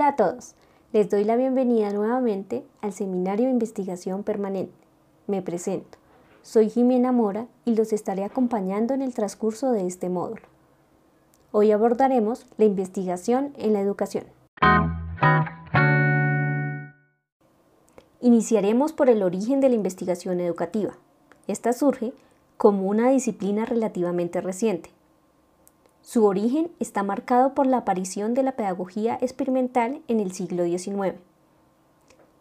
Hola a todos, les doy la bienvenida nuevamente al Seminario de Investigación Permanente. Me presento, soy Jimena Mora y los estaré acompañando en el transcurso de este módulo. Hoy abordaremos la investigación en la educación. Iniciaremos por el origen de la investigación educativa. Esta surge como una disciplina relativamente reciente. Su origen está marcado por la aparición de la pedagogía experimental en el siglo XIX,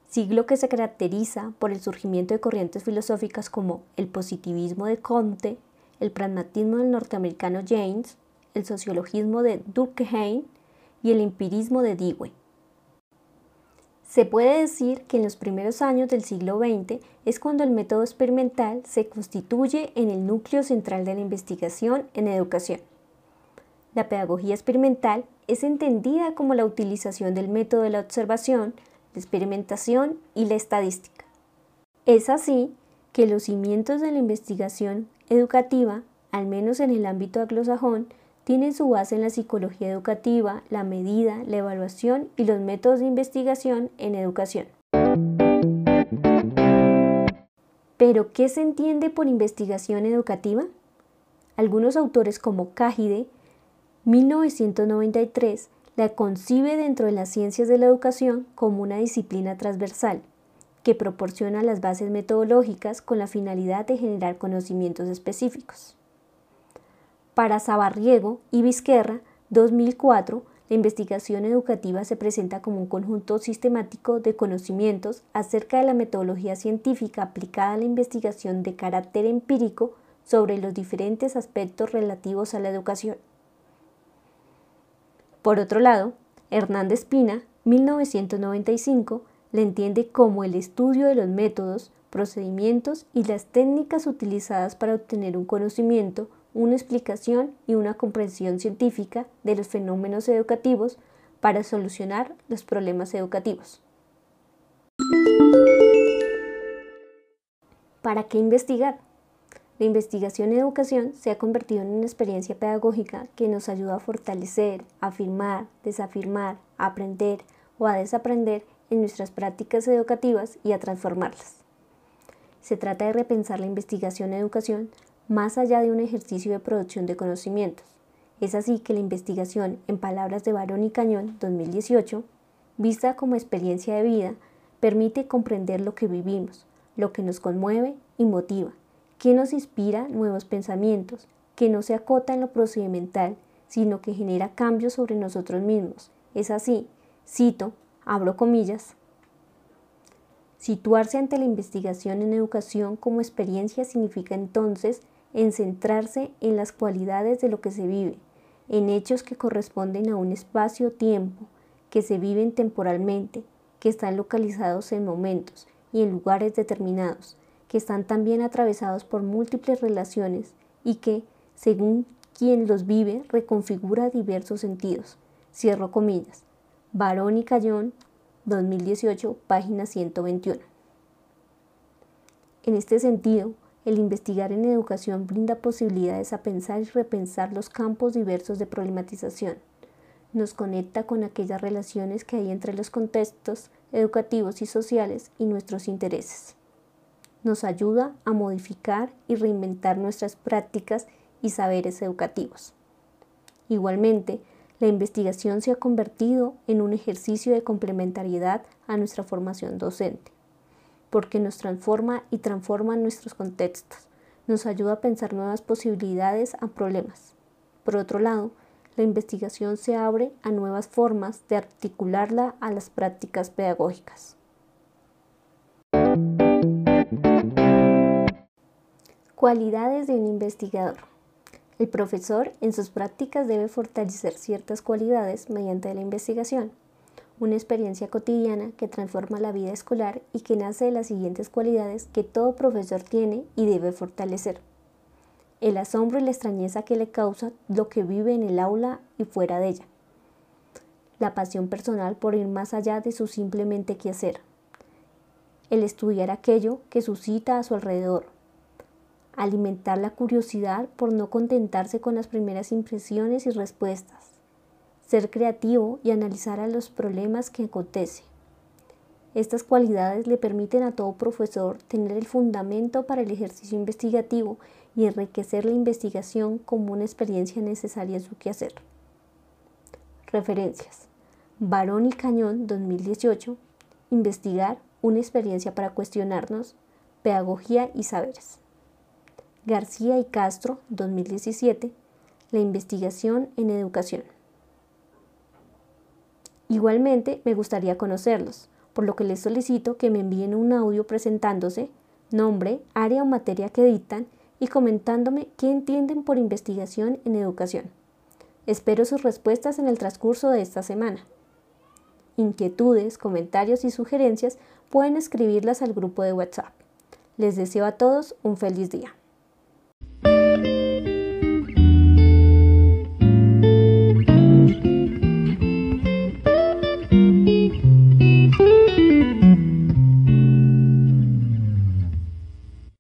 siglo que se caracteriza por el surgimiento de corrientes filosóficas como el positivismo de Comte, el pragmatismo del norteamericano James, el sociologismo de Durkheim y el empirismo de Dewey. Se puede decir que en los primeros años del siglo XX es cuando el método experimental se constituye en el núcleo central de la investigación en educación. La pedagogía experimental es entendida como la utilización del método de la observación, la experimentación y la estadística. Es así que los cimientos de la investigación educativa, al menos en el ámbito anglosajón, tienen su base en la psicología educativa, la medida, la evaluación y los métodos de investigación en educación. Pero, ¿qué se entiende por investigación educativa? Algunos autores como Cajide, 1993, la concibe dentro de las ciencias de la educación como una disciplina transversal que proporciona las bases metodológicas con la finalidad de generar conocimientos específicos. Para Sabarriego y Vizquerra, 2004, la investigación educativa se presenta como un conjunto sistemático de conocimientos acerca de la metodología científica aplicada a la investigación de carácter empírico sobre los diferentes aspectos relativos a la educación. Por otro lado, Hernández Pina, 1995, la entiende como el estudio de los métodos, procedimientos y las técnicas utilizadas para obtener un conocimiento una explicación y una comprensión científica de los fenómenos educativos para solucionar los problemas educativos. ¿Para qué investigar? La investigación educación se ha convertido en una experiencia pedagógica que nos ayuda a fortalecer, afirmar, desafirmar, aprender o a desaprender en nuestras prácticas educativas y a transformarlas. Se trata de repensar la investigación educación más allá de un ejercicio de producción de conocimientos. Es así que la investigación, en palabras de Barón y Cañón 2018, vista como experiencia de vida, permite comprender lo que vivimos, lo que nos conmueve y motiva, que nos inspira nuevos pensamientos, que no se acota en lo procedimental, sino que genera cambios sobre nosotros mismos. Es así, cito, abro comillas, Situarse ante la investigación en educación como experiencia significa entonces en centrarse en las cualidades de lo que se vive, en hechos que corresponden a un espacio-tiempo, que se viven temporalmente, que están localizados en momentos y en lugares determinados, que están también atravesados por múltiples relaciones y que, según quien los vive, reconfigura diversos sentidos. Cierro comillas. Barón y Cayón, 2018, página 121. En este sentido, el investigar en educación brinda posibilidades a pensar y repensar los campos diversos de problematización. Nos conecta con aquellas relaciones que hay entre los contextos educativos y sociales y nuestros intereses. Nos ayuda a modificar y reinventar nuestras prácticas y saberes educativos. Igualmente, la investigación se ha convertido en un ejercicio de complementariedad a nuestra formación docente porque nos transforma y transforma nuestros contextos, nos ayuda a pensar nuevas posibilidades a problemas. Por otro lado, la investigación se abre a nuevas formas de articularla a las prácticas pedagógicas. Cualidades de un investigador. El profesor en sus prácticas debe fortalecer ciertas cualidades mediante la investigación una experiencia cotidiana que transforma la vida escolar y que nace de las siguientes cualidades que todo profesor tiene y debe fortalecer. El asombro y la extrañeza que le causa lo que vive en el aula y fuera de ella. La pasión personal por ir más allá de su simplemente quehacer. El estudiar aquello que suscita a su alrededor. Alimentar la curiosidad por no contentarse con las primeras impresiones y respuestas ser creativo y analizar a los problemas que acontece. Estas cualidades le permiten a todo profesor tener el fundamento para el ejercicio investigativo y enriquecer la investigación como una experiencia necesaria en su quehacer. Referencias. Barón y Cañón 2018. Investigar una experiencia para cuestionarnos. Pedagogía y saberes. García y Castro 2017. La investigación en educación. Igualmente, me gustaría conocerlos por lo que les solicito que me envíen un audio presentándose, nombre, área o materia que dictan y comentándome qué entienden por investigación en educación. Espero sus respuestas en el transcurso de esta semana. Inquietudes, comentarios y sugerencias pueden escribirlas al grupo de WhatsApp. Les deseo a todos un feliz día.